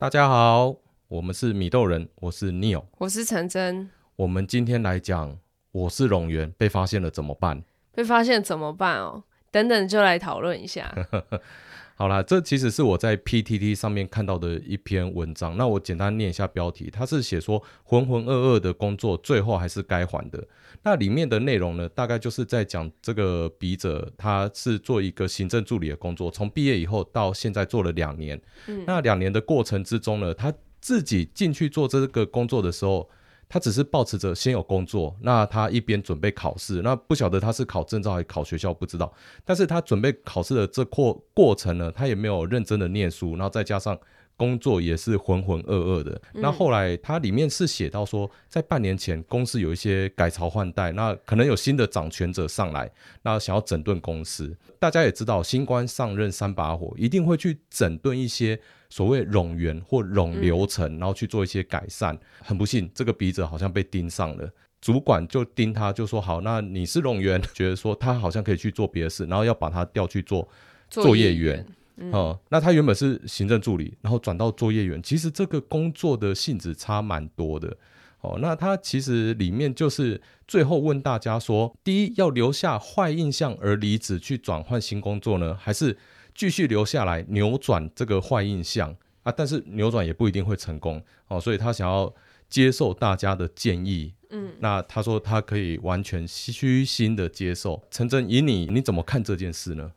大家好，我们是米豆人，我是 Neil，我是陈真。我们今天来讲，我是龙源被发现了怎么办？被发现怎么办哦？等等就来讨论一下。好啦，这其实是我在 PTT 上面看到的一篇文章。那我简单念一下标题，它是写说浑浑噩噩的工作，最后还是该还的。那里面的内容呢，大概就是在讲这个笔者，他是做一个行政助理的工作，从毕业以后到现在做了两年。嗯，那两年的过程之中呢，他自己进去做这个工作的时候。他只是保持着先有工作，那他一边准备考试，那不晓得他是考证照还是考学校，不知道。但是他准备考试的这过过程呢，他也没有认真的念书，然后再加上工作也是浑浑噩噩的。嗯、那后来他里面是写到说，在半年前公司有一些改朝换代，那可能有新的掌权者上来，那想要整顿公司。大家也知道，新官上任三把火，一定会去整顿一些。所谓冗员或冗流程，然后去做一些改善。嗯、很不幸，这个笔者好像被盯上了，主管就盯他，就说：“好，那你是冗员，觉得说他好像可以去做别的事，然后要把他调去做作业员。嗯”嗯，那他原本是行政助理，然后转到作业员，其实这个工作的性质差蛮多的。哦，那他其实里面就是最后问大家说：第一，要留下坏印象而离职去转换新工作呢，还是？继续留下来扭转这个坏印象啊，但是扭转也不一定会成功哦，所以他想要接受大家的建议，嗯，那他说他可以完全虚心的接受。陈真，以你你怎么看这件事呢？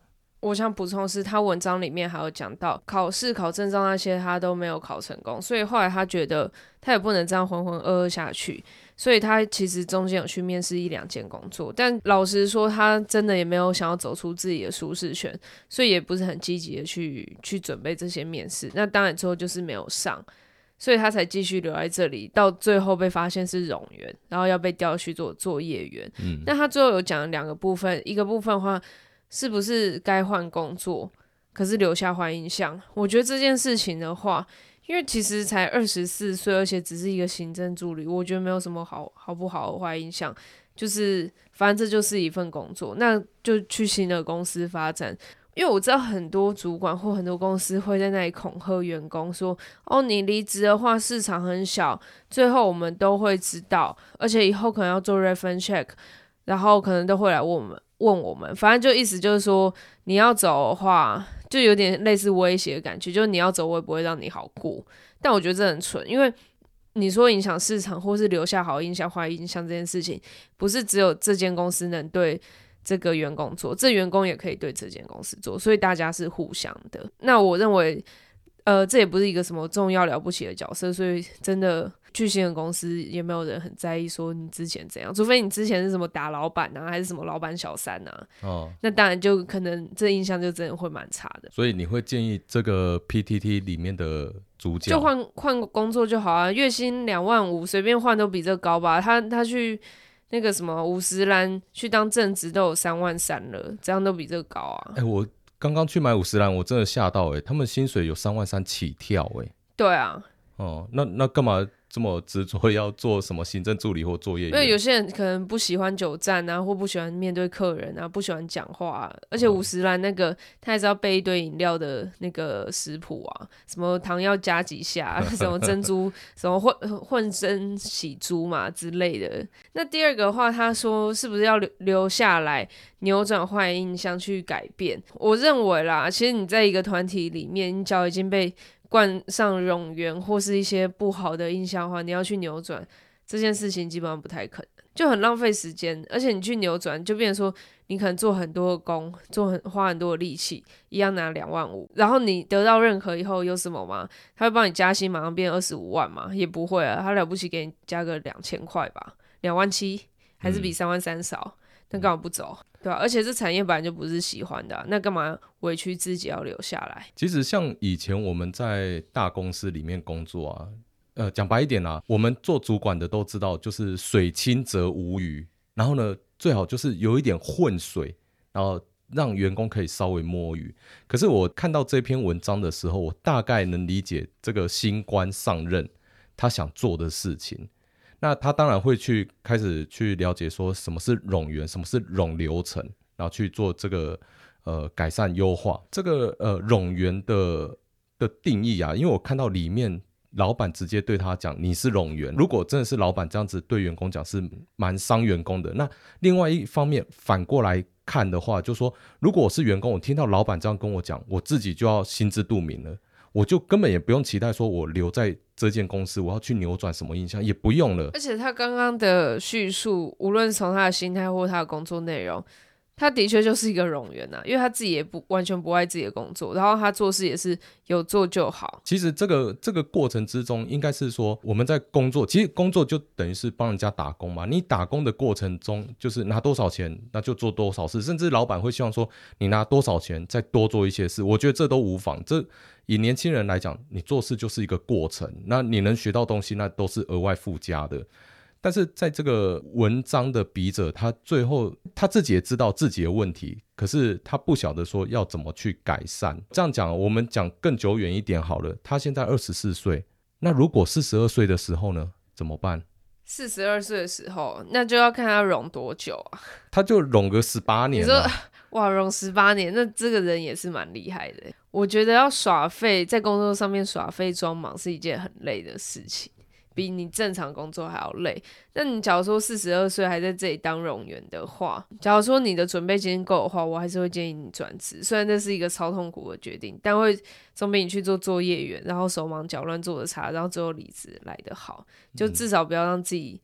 我想补充的是，他文章里面还有讲到考试考证照那些他都没有考成功，所以后来他觉得他也不能这样浑浑噩噩下去，所以他其实中间有去面试一两件工作，但老实说，他真的也没有想要走出自己的舒适圈，所以也不是很积极的去去准备这些面试。那当然之后就是没有上，所以他才继续留在这里，到最后被发现是冗员，然后要被调去做作业员。嗯，那他最后有讲两个部分，一个部分的话。是不是该换工作？可是留下坏印象。我觉得这件事情的话，因为其实才二十四岁，而且只是一个行政助理，我觉得没有什么好好不好的坏印象。就是反正这就是一份工作，那就去新的公司发展。因为我知道很多主管或很多公司会在那里恐吓员工说：“哦，你离职的话，市场很小，最后我们都会知道，而且以后可能要做 reference check，然后可能都会来问我们。”问我们，反正就意思就是说，你要走的话，就有点类似威胁的感觉，就是你要走，我也不会让你好过。但我觉得这很蠢，因为你说影响市场或是留下好印象、坏印象这件事情，不是只有这间公司能对这个员工做，这员工也可以对这间公司做，所以大家是互相的。那我认为，呃，这也不是一个什么重要了不起的角色，所以真的。巨星的公司也没有人很在意说你之前怎样，除非你之前是什么打老板啊，还是什么老板小三啊，哦，那当然就可能这印象就真的会蛮差的。所以你会建议这个 PTT 里面的主角就换换工作就好啊，月薪两万五，随便换都比这高吧？他他去那个什么五十岚去当正职都有三万三了，这样都比这个高啊？哎、欸，我刚刚去买五十岚，我真的吓到哎、欸，他们薪水有三万三起跳哎、欸。对啊。哦，那那干嘛？这么执着要做什么行政助理或作业员？因为有些人可能不喜欢久站啊，或不喜欢面对客人啊，不喜欢讲话啊。而且五十岚那个，嗯、他还是要备一堆饮料的那个食谱啊，什么糖要加几下，什么珍珠，什么混混蒸洗猪嘛之类的。那第二个的话，他说是不是要留留下来，扭转坏印象去改变？我认为啦，其实你在一个团体里面，你脚已经被。冠上冗员或是一些不好的印象的话，你要去扭转这件事情，基本上不太可能，就很浪费时间。而且你去扭转，就变成说你可能做很多的工，做很花很多的力气，一样拿两万五，然后你得到认可以后有什么吗？他会帮你加薪，马上变二十五万吗？也不会啊，他了不起给你加个两千块吧，两万七还是比三万三少，那干嘛不走？对、啊？而且这产业本来就不是喜欢的、那干嘛委屈自己要留下来？其实像以前我们在大公司里面工作啊，呃，讲白一点啊，我们做主管的都知道，就是水清则无鱼，然后呢，最好就是有一点混水，然后让员工可以稍微摸鱼。可是我看到这篇文章的时候，我大概能理解这个新官上任他想做的事情。那他当然会去开始去了解说什么是冗员，什么是冗流程，然后去做这个呃改善优化。这个呃冗员的的定义啊，因为我看到里面老板直接对他讲你是冗员，如果真的是老板这样子对员工讲是蛮伤员工的。那另外一方面反过来看的话，就说如果我是员工，我听到老板这样跟我讲，我自己就要心知肚明了。我就根本也不用期待说，我留在这间公司，我要去扭转什么印象，也不用了。而且他刚刚的叙述，无论从他的心态或他的工作内容。他的确就是一个冗员呐，因为他自己也不完全不爱自己的工作，然后他做事也是有做就好。其实这个这个过程之中，应该是说我们在工作，其实工作就等于是帮人家打工嘛。你打工的过程中，就是拿多少钱，那就做多少事，甚至老板会希望说你拿多少钱再多做一些事。我觉得这都无妨。这以年轻人来讲，你做事就是一个过程，那你能学到东西，那都是额外附加的。但是在这个文章的笔者，他最后他自己也知道自己的问题，可是他不晓得说要怎么去改善。这样讲，我们讲更久远一点好了。他现在二十四岁，那如果四十二岁的时候呢？怎么办？四十二岁的时候，那就要看他融多久啊。他就融个十八年。你说 哇，融十八年，那这个人也是蛮厉害的。我觉得要耍废，在工作上面耍废装忙是一件很累的事情。比你正常工作还要累。那你假如说四十二岁还在这里当冗员的话，假如说你的准备金够的话，我还是会建议你转职。虽然这是一个超痛苦的决定，但会总比你去做作业员，然后手忙脚乱做的差，然后最后离职来得好。就至少不要让自己。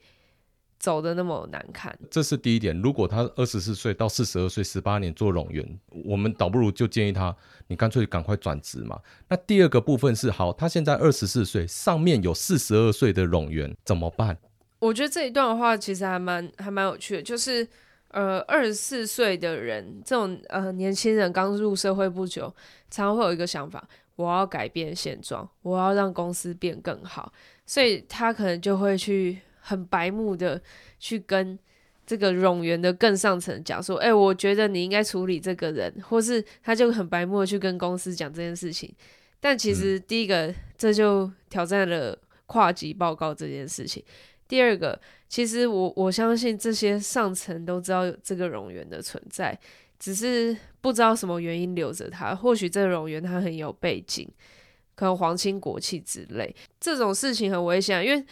走的那么难看，这是第一点。如果他二十四岁到四十二岁，十八年做冗员，我们倒不如就建议他，你干脆赶快转职嘛。那第二个部分是，好，他现在二十四岁，上面有四十二岁的冗员，怎么办？我觉得这一段的话，其实还蛮还蛮有趣的，就是呃，二十四岁的人，这种呃年轻人刚入社会不久，常常会有一个想法，我要改变现状，我要让公司变更好，所以他可能就会去。很白目的去跟这个冗员的更上层讲说，哎、欸，我觉得你应该处理这个人，或是他就很白目的去跟公司讲这件事情。但其实第一个，嗯、这就挑战了跨级报告这件事情。第二个，其实我我相信这些上层都知道有这个冗员的存在，只是不知道什么原因留着他。或许这个冗员他很有背景，可能皇亲国戚之类，这种事情很危险，因为。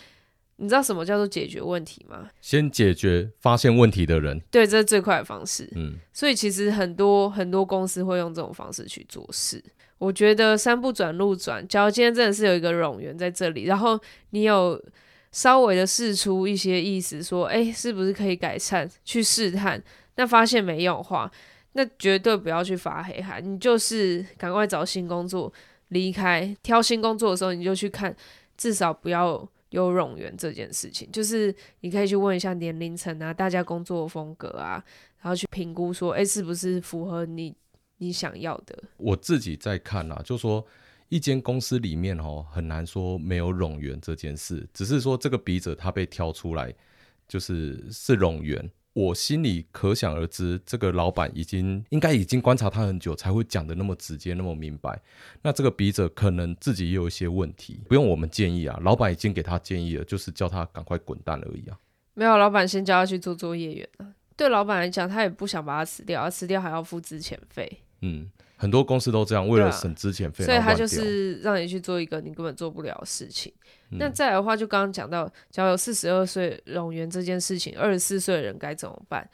你知道什么叫做解决问题吗？先解决发现问题的人。对，这是最快的方式。嗯，所以其实很多很多公司会用这种方式去做事。我觉得山不转路转，假如今天真的是有一个冗员在这里，然后你有稍微的试出一些意思，说，哎，是不是可以改善？去试探，那发现没用的话，那绝对不要去发黑函，你就是赶快找新工作，离开。挑新工作的时候，你就去看，至少不要。有冗员这件事情，就是你可以去问一下年龄层啊，大家工作风格啊，然后去评估说，哎，是不是符合你你想要的？我自己在看啊，就说一间公司里面哦，很难说没有冗员这件事，只是说这个笔者他被挑出来，就是是冗员。我心里可想而知，这个老板已经应该已经观察他很久，才会讲的那么直接、那么明白。那这个笔者可能自己也有一些问题，不用我们建议啊，老板已经给他建议了，就是叫他赶快滚蛋而已啊。没有，老板先叫他去做作业员啊。对老板来讲，他也不想把他辞掉，他辞掉还要付资遣费。嗯。很多公司都这样，为了省资遣费，所以他就是让你去做一个你根本做不了的事情。嗯、那再来的话，就刚刚讲到，假如有四十二岁冗员这件事情，二十四岁的人该怎么办？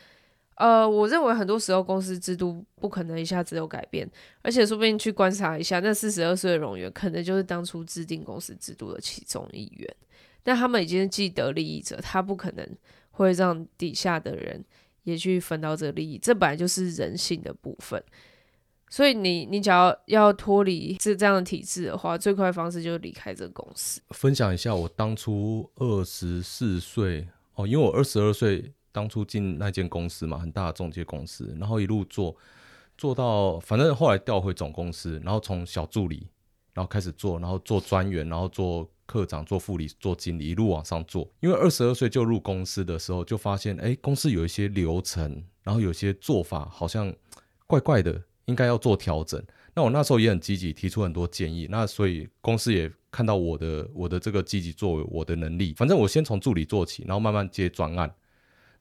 呃，我认为很多时候公司制度不可能一下子有改变，而且说不定去观察一下，那四十二岁的冗员可能就是当初制定公司制度的其中一员。但他们已经是既得利益者，他不可能会让底下的人也去分到这个利益，这本来就是人性的部分。所以你你只要要脱离这这样的体制的话，最快的方式就是离开这个公司。分享一下我当初二十四岁哦，因为我二十二岁当初进那间公司嘛，很大的中介公司，然后一路做做到，反正后来调回总公司，然后从小助理，然后开始做，然后做专员，然后做科长，做副理，做经理，一路往上做。因为二十二岁就入公司的时候，就发现哎，公司有一些流程，然后有些做法好像怪怪的。应该要做调整。那我那时候也很积极，提出很多建议。那所以公司也看到我的我的这个积极作为，我的能力。反正我先从助理做起，然后慢慢接专案，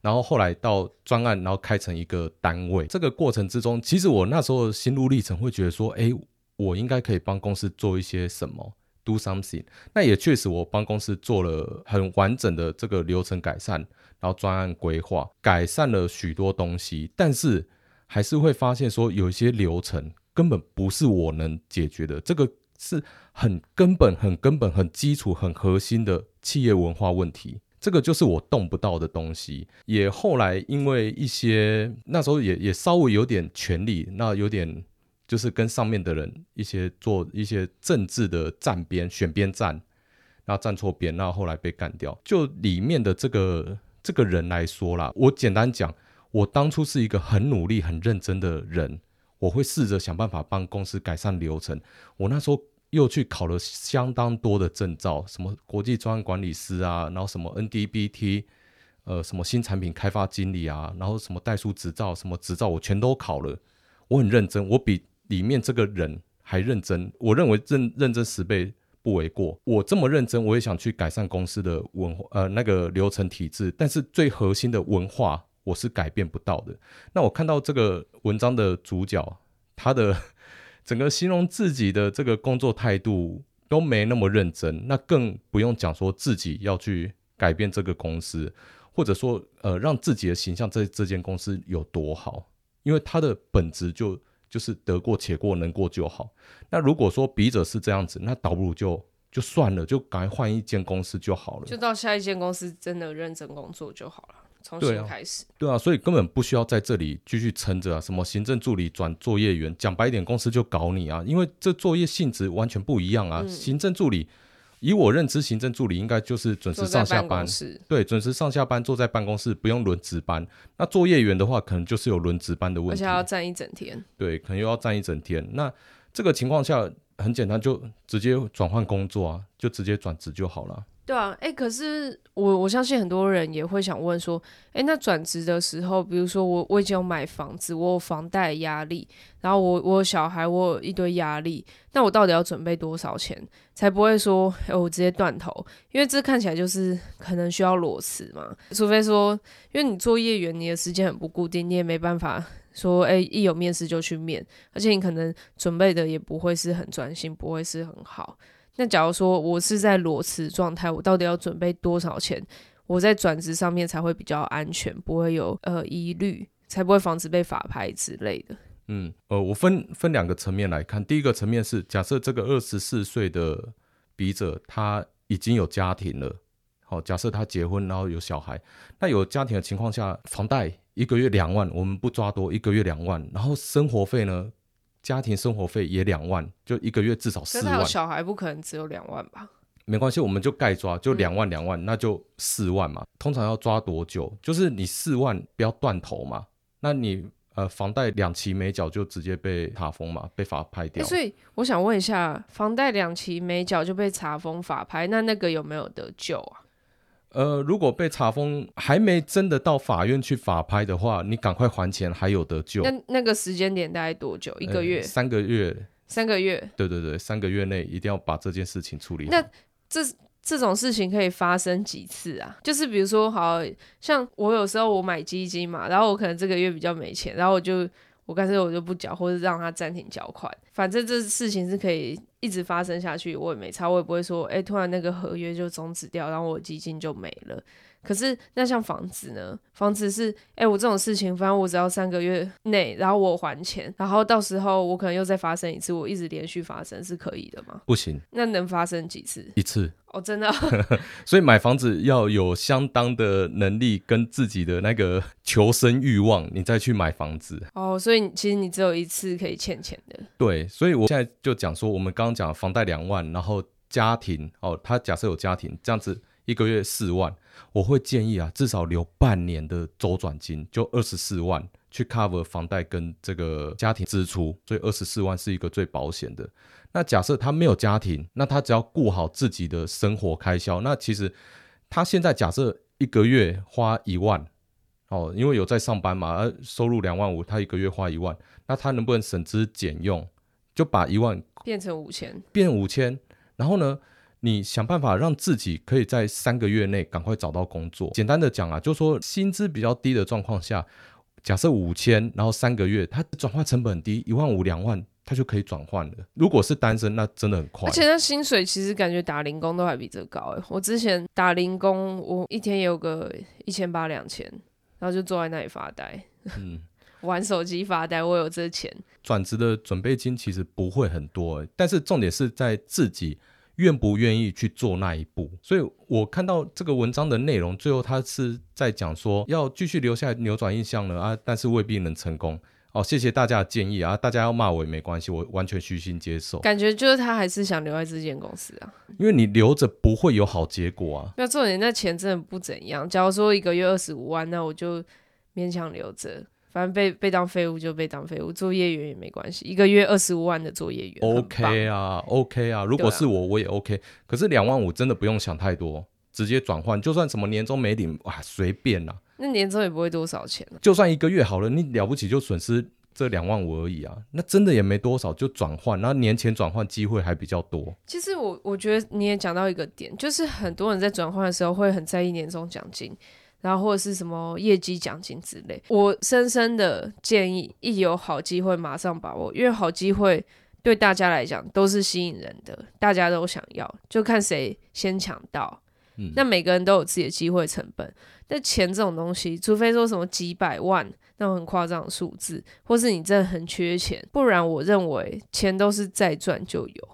然后后来到专案，然后开成一个单位。这个过程之中，其实我那时候心路历程会觉得说，哎，我应该可以帮公司做一些什么，do something。那也确实，我帮公司做了很完整的这个流程改善，然后专案规划，改善了许多东西。但是还是会发现说，有一些流程根本不是我能解决的。这个是很根本、很根本、很基础、很核心的企业文化问题。这个就是我动不到的东西，也后来因为一些那时候也也稍微有点权力，那有点就是跟上面的人一些做一些政治的站边选边站，然后站错边，然后后来被干掉。就里面的这个这个人来说啦，我简单讲，我当初是一个很努力、很认真的人，我会试着想办法帮公司改善流程。我那时候。又去考了相当多的证照，什么国际专案管理师啊，然后什么 NDBT，呃，什么新产品开发经理啊，然后什么代书执照，什么执照我全都考了。我很认真，我比里面这个人还认真。我认为认认真十倍不为过。我这么认真，我也想去改善公司的文化，呃，那个流程体制，但是最核心的文化我是改变不到的。那我看到这个文章的主角，他的。整个形容自己的这个工作态度都没那么认真，那更不用讲说自己要去改变这个公司，或者说呃让自己的形象在这间公司有多好，因为他的本质就就是得过且过，能过就好。那如果说笔者是这样子，那倒不如就就算了，就赶快换一间公司就好了，就到下一间公司真的认真工作就好了。重新开始对、啊，对啊，所以根本不需要在这里继续撑着啊！什么行政助理转作业员，讲白一点，公司就搞你啊！因为这作业性质完全不一样啊！嗯、行政助理，以我认知，行政助理应该就是准时上下班，对，准时上下班，坐在办公室，不用轮值班。那作业员的话，可能就是有轮值班的问题，而且要站一整天。对，可能又要站一整天。那这个情况下，很简单，就直接转换工作啊，就直接转职就好了。对啊，哎，可是我我相信很多人也会想问说，哎，那转职的时候，比如说我我已经有买房子，我有房贷压力，然后我我有小孩，我有一堆压力，那我到底要准备多少钱，才不会说，哎，我直接断头？因为这看起来就是可能需要裸辞嘛，除非说，因为你做业员，你的时间很不固定，你也没办法说，哎，一有面试就去面，而且你可能准备的也不会是很专心，不会是很好。那假如说我是在裸辞状态，我到底要准备多少钱？我在转职上面才会比较安全，不会有呃疑虑，才不会防止被法拍之类的。嗯，呃，我分分两个层面来看。第一个层面是，假设这个二十四岁的笔者他已经有家庭了，好，假设他结婚然后有小孩，那有家庭的情况下，房贷一个月两万，我们不抓多，一个月两万，然后生活费呢？家庭生活费也两万，就一个月至少四万。有小孩不可能只有两万吧？没关系，我们就概抓，就两万两万，嗯、那就四万嘛。通常要抓多久？就是你四万不要断头嘛。那你呃房贷两期没缴就直接被查封嘛，被法拍掉。所以我想问一下，房贷两期没缴就被查封法拍，那那个有没有得救啊？呃，如果被查封还没真的到法院去法拍的话，你赶快还钱还有得救。那那个时间点大概多久？一个月？三个月？三个月？对对对，三个月内一定要把这件事情处理好。那这这种事情可以发生几次啊？就是比如说，好像我有时候我买基金嘛，然后我可能这个月比较没钱，然后我就。我干脆我就不缴，或者让他暂停缴款，反正这事情是可以一直发生下去，我也没差，我也不会说，哎、突然那个合约就终止掉，然后我基金就没了。可是那像房子呢？房子是，哎、欸，我这种事情，反正我只要三个月内，然后我还钱，然后到时候我可能又再发生一次，我一直连续发生是可以的吗？不行。那能发生几次？一次。哦，真的。所以买房子要有相当的能力跟自己的那个求生欲望，你再去买房子。哦，所以其实你只有一次可以欠钱的。对，所以我现在就讲说，我们刚刚讲房贷两万，然后家庭哦，他假设有家庭这样子。一个月四万，我会建议啊，至少留半年的周转金，就二十四万去 cover 房贷跟这个家庭支出，所以二十四万是一个最保险的。那假设他没有家庭，那他只要顾好自己的生活开销，那其实他现在假设一个月花一万，哦，因为有在上班嘛，而收入两万五，他一个月花一万，那他能不能省吃俭用，就把一万变成五千，变五千，然后呢？你想办法让自己可以在三个月内赶快找到工作。简单的讲啊，就是说薪资比较低的状况下，假设五千，然后三个月，它转换成本很低，一万五两万，他就可以转换了。如果是单身，那真的很快。而且那薪水其实感觉打零工都还比这高哎。我之前打零工，我一天也有个一千八两千，然后就坐在那里发呆，嗯，玩手机发呆。我有这钱。转职的准备金其实不会很多，但是重点是在自己。愿不愿意去做那一步？所以我看到这个文章的内容，最后他是在讲说要继续留下来扭转印象了啊，但是未必能成功。哦，谢谢大家的建议啊，大家要骂我也没关系，我完全虚心接受。感觉就是他还是想留在这间公司啊，因为你留着不会有好结果啊。那重点那钱真的不怎样，假如说一个月二十五万，那我就勉强留着。反正被被当废物就被当废物，做业员也没关系。一个月二十五万的作业员，OK 啊，OK 啊。如果是我，我也 OK。可是两万五真的不用想太多，直接转换，就算什么年终没领，哇，随便啦。那年终也不会多少钱啊。就算一个月好了，你了不起就损失这两万五而已啊。那真的也没多少，就转换，然后年前转换机会还比较多。其实我我觉得你也讲到一个点，就是很多人在转换的时候会很在意年终奖金。然后或者是什么业绩奖金之类，我深深的建议，一有好机会马上把握，因为好机会对大家来讲都是吸引人的，大家都想要，就看谁先抢到。嗯，那每个人都有自己的机会成本，但钱这种东西，除非说什么几百万那种很夸张的数字，或是你真的很缺钱，不然我认为钱都是再赚就有。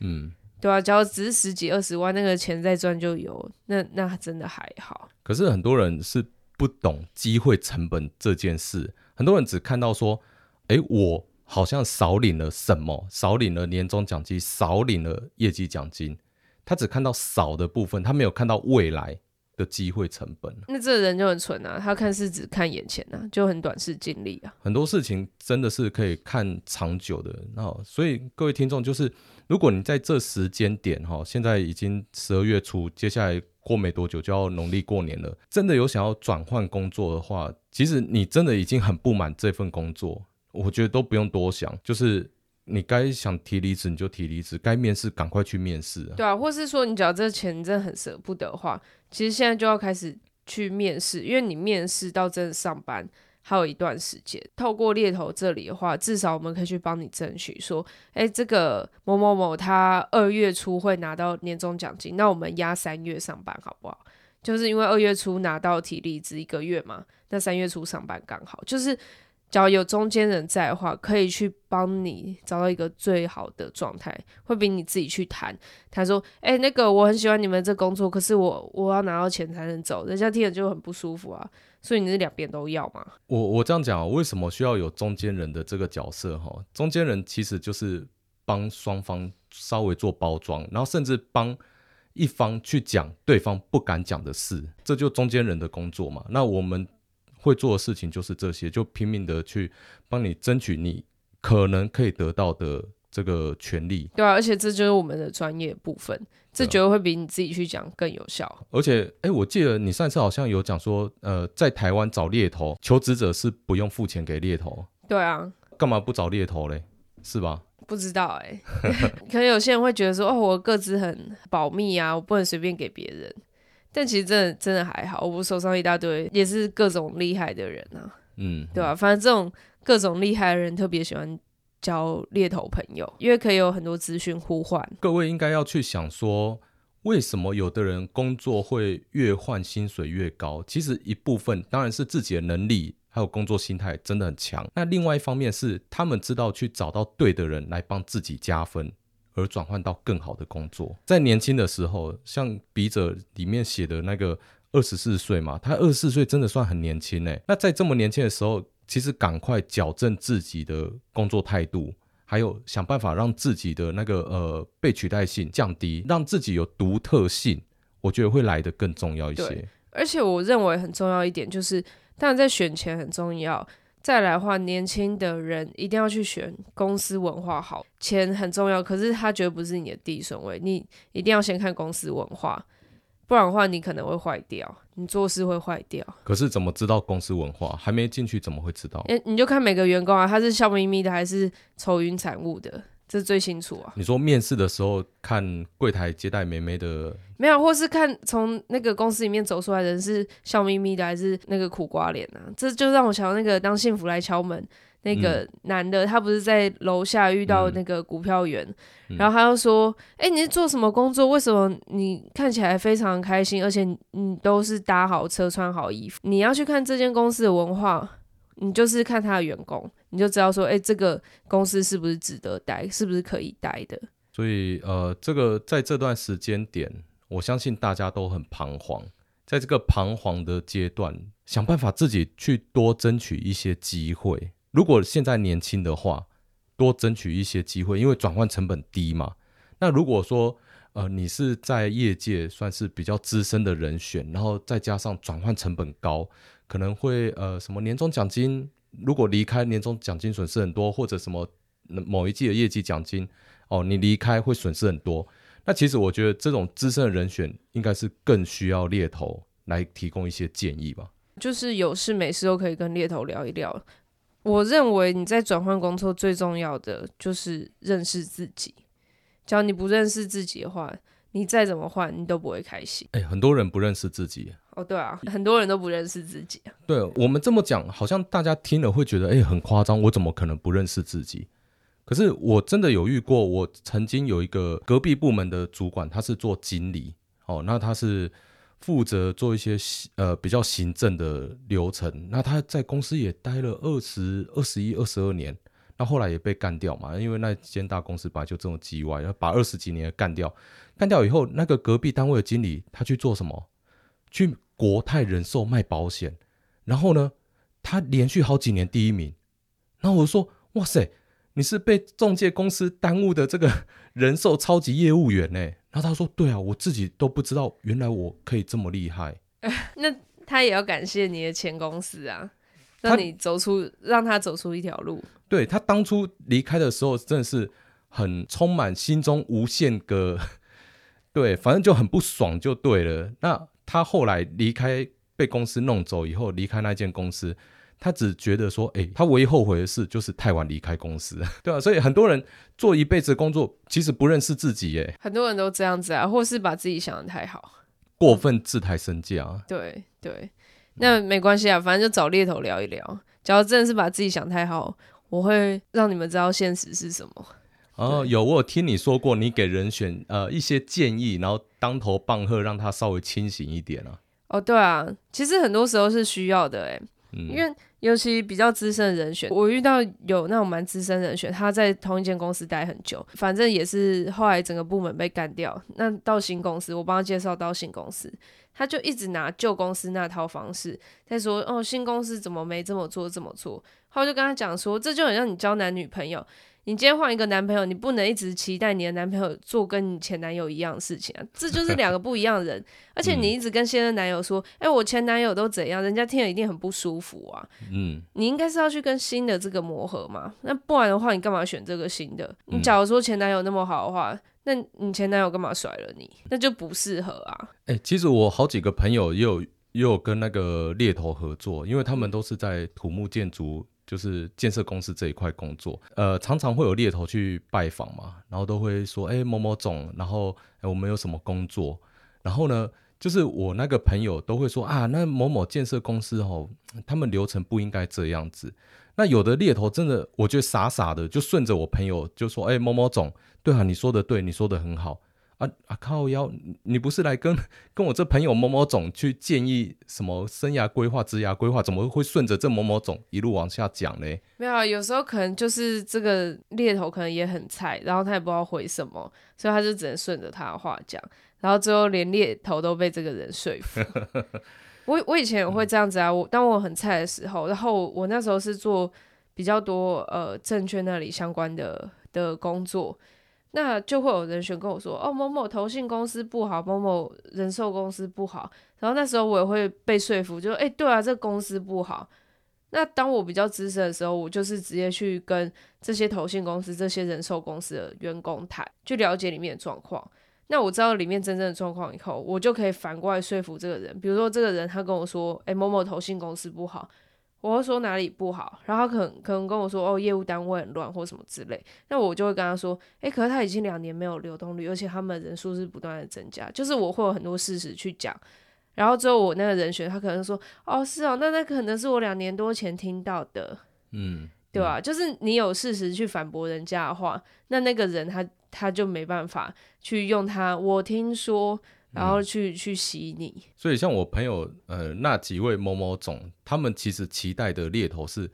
嗯。对啊，只要只是十几二十万，那个钱再赚就有，那那真的还好。可是很多人是不懂机会成本这件事，很多人只看到说，哎，我好像少领了什么，少领了年终奖金，少领了业绩奖金，他只看到少的部分，他没有看到未来的机会成本。那这人就很蠢啊，他看是只看眼前啊，就很短视近利啊。很多事情真的是可以看长久的，那所以各位听众就是。如果你在这时间点哈，现在已经十二月初，接下来过没多久就要农历过年了，真的有想要转换工作的话，其实你真的已经很不满这份工作，我觉得都不用多想，就是你该想提离职你就提离职，该面试赶快去面试。对啊，或是说你只要这钱真的很舍不得的话，其实现在就要开始去面试，因为你面试到真的上班。还有一段时间，透过猎头这里的话，至少我们可以去帮你争取，说，哎，这个某某某他二月初会拿到年终奖金，那我们压三月上班好不好？就是因为二月初拿到提离职一个月嘛，那三月初上班刚好，就是。只要有中间人在的话，可以去帮你找到一个最好的状态，会比你自己去谈。他说：“哎、那个我很喜欢你们这工作，可是我我要拿到钱才能走，人家听了就很不舒服啊。”所以你是两边都要吗？我我这样讲，为什么需要有中间人的这个角色？哈，中间人其实就是帮双方稍微做包装，然后甚至帮一方去讲对方不敢讲的事，这就中间人的工作嘛。那我们。会做的事情就是这些，就拼命的去帮你争取你可能可以得到的这个权利。对啊，而且这就是我们的专业部分，这绝对会比你自己去讲更有效。而且，哎，我记得你上次好像有讲说，呃，在台湾找猎头，求职者是不用付钱给猎头。对啊，干嘛不找猎头嘞？是吧？不知道哎、欸，可能有些人会觉得说，哦，我个资很保密啊，我不能随便给别人。但其实真的真的还好，我手上一大堆也是各种厉害的人啊，嗯，对吧、啊？反正这种各种厉害的人特别喜欢交猎头朋友，因为可以有很多资讯互换。各位应该要去想说，为什么有的人工作会越换薪水越高？其实一部分当然是自己的能力还有工作心态真的很强，那另外一方面是他们知道去找到对的人来帮自己加分。而转换到更好的工作，在年轻的时候，像笔者里面写的那个二十四岁嘛，他二十四岁真的算很年轻诶。那在这么年轻的时候，其实赶快矫正自己的工作态度，还有想办法让自己的那个呃被取代性降低，让自己有独特性，我觉得会来的更重要一些。而且我认为很重要一点就是，当然在选钱很重要。再来的话，年轻的人一定要去选公司文化好，钱很重要，可是他绝对不是你的第一顺位，你一定要先看公司文化，不然的话你可能会坏掉，你做事会坏掉。可是怎么知道公司文化？还没进去怎么会知道？哎，你就看每个员工啊，他是笑眯眯的还是愁云惨雾的，这是最清楚啊。你说面试的时候看柜台接待妹妹的，没有，或是看从那个公司里面走出来的人是笑眯眯的还是那个苦瓜脸啊？这就让我想到那个当幸福来敲门。那个男的，他不是在楼下遇到那个股票员，嗯、然后他就说：“哎、你是做什么工作？为什么你看起来非常开心，而且你都是搭好车、穿好衣服？你要去看这间公司的文化，你就是看他的员工，你就知道说，哎、欸，这个公司是不是值得待，是不是可以待的？所以，呃，这个在这段时间点，我相信大家都很彷徨，在这个彷徨的阶段，想办法自己去多争取一些机会。”如果现在年轻的话，多争取一些机会，因为转换成本低嘛。那如果说，呃，你是在业界算是比较资深的人选，然后再加上转换成本高，可能会呃什么年终奖金，如果离开年终奖金损失很多，或者什么某一季的业绩奖金，哦，你离开会损失很多。那其实我觉得这种资深的人选应该是更需要猎头来提供一些建议吧。就是有事没事都可以跟猎头聊一聊。我认为你在转换工作最重要的就是认识自己。只要你不认识自己的话，你再怎么换，你都不会开心。哎、欸，很多人不认识自己。哦，对啊，很多人都不认识自己。对，我们这么讲，好像大家听了会觉得，哎、欸，很夸张。我怎么可能不认识自己？可是我真的有遇过，我曾经有一个隔壁部门的主管，他是做经理。哦，那他是。负责做一些呃比较行政的流程，那他在公司也待了二十二十一二十二年，那后来也被干掉嘛，因为那间大公司本来就这么叽歪，要把二十几年干掉，干掉以后，那个隔壁单位的经理他去做什么？去国泰人寿卖保险，然后呢，他连续好几年第一名，然后我说，哇塞，你是被中介公司耽误的这个人寿超级业务员呢？然后他说：“对啊，我自己都不知道，原来我可以这么厉害。呃 ”那他也要感谢你的前公司啊，让你走出，他让他走出一条路。对，他当初离开的时候，真的是很充满心中无限个，对，反正就很不爽，就对了。那他后来离开，被公司弄走以后，离开那间公司。他只觉得说，哎、欸，他唯一后悔的事就是太晚离开公司，对吧、啊？所以很多人做一辈子工作，其实不认识自己，哎，很多人都这样子啊，或是把自己想的太好，过分自抬身价。对对，那没关系啊，反正就找猎头聊一聊。假如真的是把自己想太好，我会让你们知道现实是什么。哦，有我有听你说过，你给人选呃一些建议，然后当头棒喝，让他稍微清醒一点啊。哦，对啊，其实很多时候是需要的，哎，嗯，因为。尤其比较资深的人选，我遇到有那种蛮资深人选，他在同一间公司待很久，反正也是后来整个部门被干掉。那到新公司，我帮他介绍到新公司，他就一直拿旧公司那套方式在说：“哦，新公司怎么没这么做，这么做？”后来就跟他讲说：“这就很像你交男女朋友。”你今天换一个男朋友，你不能一直期待你的男朋友做跟你前男友一样的事情啊，这就是两个不一样的人。而且你一直跟现任男友说，哎、嗯欸，我前男友都怎样，人家听了一定很不舒服啊。嗯，你应该是要去跟新的这个磨合嘛。那不然的话，你干嘛选这个新的？你假如说前男友那么好的话，那你前男友干嘛甩了你？那就不适合啊。哎、欸，其实我好几个朋友也有也有跟那个猎头合作，因为他们都是在土木建筑。就是建设公司这一块工作，呃，常常会有猎头去拜访嘛，然后都会说，哎、某某总，然后、欸、我们有什么工作，然后呢，就是我那个朋友都会说啊，那某某建设公司哦，他们流程不应该这样子。那有的猎头真的，我觉得傻傻的就顺着我朋友就说，哎、某某总，对啊，你说的对，你说的很好。啊啊靠腰！你不是来跟 跟我这朋友某某总去建议什么生涯规划、职涯规划，怎么会顺着这某某总一路往下讲呢？没有啊，有时候可能就是这个猎头可能也很菜，然后他也不知道回什么，所以他就只能顺着他的话讲，然后最后连猎头都被这个人说服。我我以前也会这样子啊，我当我很菜的时候，然后我那时候是做比较多呃证券那里相关的的工作。那就会有人选跟我说，哦，某某投信公司不好，某某人寿公司不好。然后那时候我也会被说服，就说，哎，对啊，这公司不好。那当我比较资深的时候，我就是直接去跟这些投信公司、这些人寿公司的员工谈，去了解里面的状况。那我知道里面真正的状况以后，我就可以反过来说服这个人。比如说，这个人他跟我说，哎，某某投信公司不好。我会说哪里不好，然后他可能可能跟我说哦，业务单位很乱或什么之类，那我就会跟他说，诶，可是他已经两年没有流动率，而且他们人数是不断的增加，就是我会有很多事实去讲，然后之后我那个人选他可能说，哦，是哦，那那可能是我两年多前听到的，嗯，对吧？就是你有事实去反驳人家的话，那那个人他他就没办法去用他我听说。然后去、嗯、去洗你，所以像我朋友呃那几位某某总，他们其实期待的猎头是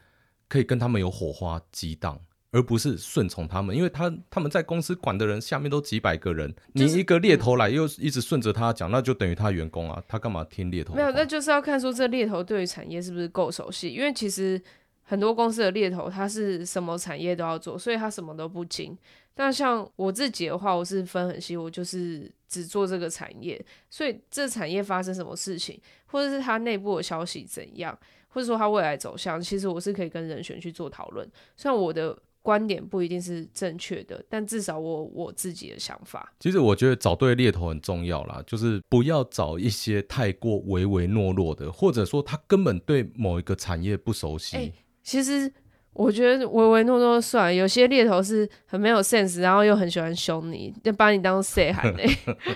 可以跟他们有火花激荡，而不是顺从他们，因为他他们在公司管的人下面都几百个人，就是、你一个猎头来又一直顺着他讲，嗯、那就等于他员工啊，他干嘛听猎头？没有，那就是要看说这猎头对于产业是不是够熟悉，因为其实很多公司的猎头他是什么产业都要做，所以他什么都不精。但像我自己的话，我是分很细，我就是只做这个产业，所以这产业发生什么事情，或者是它内部的消息怎样，或者说它未来走向，其实我是可以跟人选去做讨论。虽然我的观点不一定是正确的，但至少我我自己的想法。其实我觉得找对猎头很重要啦，就是不要找一些太过唯唯诺诺的，或者说他根本对某一个产业不熟悉。欸，其实。我觉得唯唯诺诺算，有些猎头是很没有 sense，然后又很喜欢凶你，就把你当细汉嘞，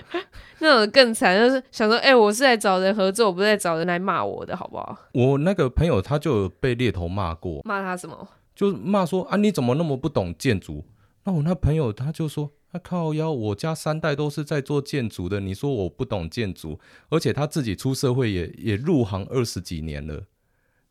那种更惨，就是想说，哎、欸，我是来找人合作，我不是来找人来骂我的，好不好？我那个朋友他就有被猎头骂过，骂他什么？就是骂说啊，你怎么那么不懂建筑？那我那朋友他就说，他、啊、靠腰，我家三代都是在做建筑的，你说我不懂建筑，而且他自己出社会也也入行二十几年了。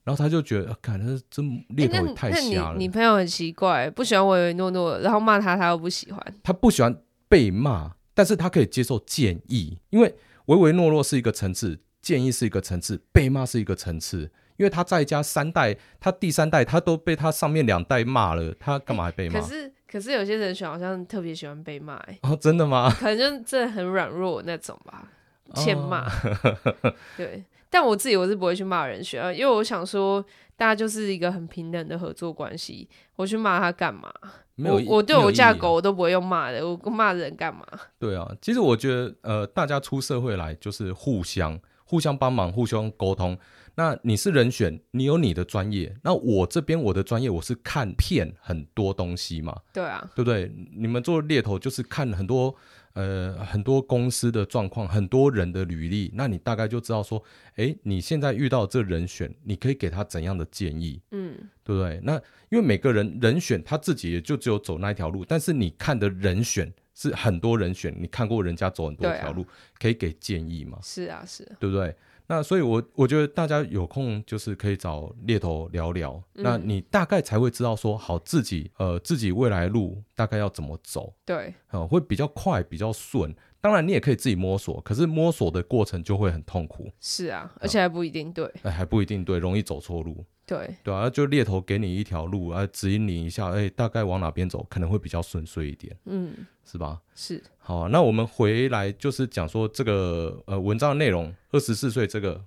然后他就觉得，感觉这猎头也太瞎了。欸、你，你朋友很奇怪，不喜欢唯唯诺诺，然后骂他，他又不喜欢。他不喜欢被骂，但是他可以接受建议，因为唯唯诺诺是一个层次，建议是一个层次，被骂是一个层次。因为他在家三代，他第三代他都被他上面两代骂了，他干嘛还被骂？可是可是有些人选好像特别喜欢被骂，哎，哦，真的吗？可能就真的很软弱那种吧，欠骂，哦、对。但我自己我是不会去骂人选啊，因为我想说，大家就是一个很平等的合作关系，我去骂他干嘛？没有，我我对我家狗我都不会用骂的，我骂人干嘛？对啊，其实我觉得，呃，大家出社会来就是互相互相帮忙，互相沟通。那你是人选，你有你的专业，那我这边我的专业我是看片很多东西嘛，对啊，对不对？你们做猎头就是看很多。呃，很多公司的状况，很多人的履历，那你大概就知道说，哎，你现在遇到这人选，你可以给他怎样的建议，嗯，对不对？那因为每个人人选他自己也就只有走那一条路，但是你看的人选是很多人选，你看过人家走很多条路，啊、可以给建议吗？是啊，是啊，对不对？那所以我，我我觉得大家有空就是可以找猎头聊聊，嗯、那你大概才会知道说，好自己呃自己未来路大概要怎么走，对，呃，会比较快比较顺。当然你也可以自己摸索，可是摸索的过程就会很痛苦。是啊，而且还不一定对，呃、还不一定对，容易走错路。对对啊，就猎头给你一条路啊，指引你一下，哎，大概往哪边走可能会比较顺遂一点，嗯，是吧？是。好啊，那我们回来就是讲说这个呃文章的内容，二十四岁这个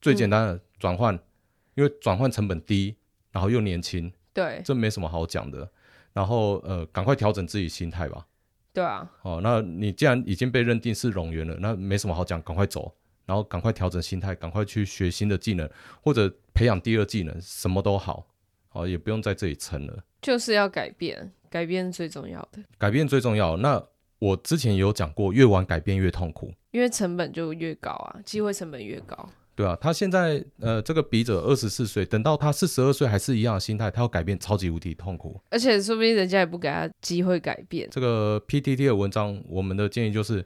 最简单的转换，嗯、因为转换成本低，然后又年轻，对，这没什么好讲的。然后呃，赶快调整自己心态吧。对啊。哦，那你既然已经被认定是冗员了，那没什么好讲，赶快走。然后赶快调整心态，赶快去学新的技能，或者培养第二技能，什么都好，好也不用在这里撑了。就是要改变，改变最重要的。改变最重要。那我之前也有讲过，越晚改变越痛苦，因为成本就越高啊，机会成本越高。对啊，他现在呃，这个笔者二十四岁，等到他四十二岁还是一样的心态，他要改变超级无敌痛苦。而且说不定人家也不给他机会改变。这个 PTT 的文章，我们的建议就是。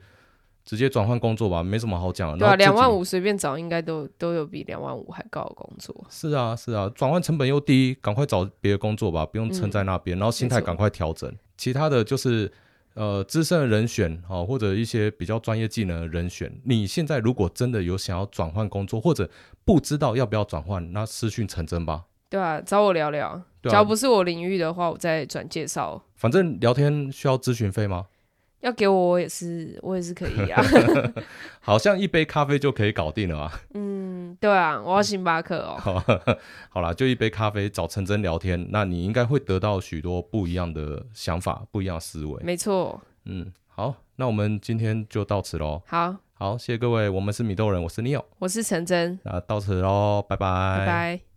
直接转换工作吧，没什么好讲的。对啊，两万五随便找，应该都都有比两万五还高的工作。是啊，是啊，转换成本又低，赶快找别的工作吧，不用撑在那边。嗯、然后心态赶快调整。其他的就是，呃，资深的人选啊，或者一些比较专业技能的人选。你现在如果真的有想要转换工作，或者不知道要不要转换，那私讯成真吧。对啊，找我聊聊。只要、啊、不是我领域的话，我再转介绍。反正聊天需要咨询费吗？要给我，我也是，我也是可以啊。好像一杯咖啡就可以搞定了啊。嗯，对啊，我要星巴克哦。好啦，就一杯咖啡找陈真聊天，那你应该会得到许多不一样的想法，不一样的思维。没错。嗯，好，那我们今天就到此喽。好，好，谢谢各位，我们是米豆人，我是 Neo，我是陈真，那到此喽，拜拜。拜拜。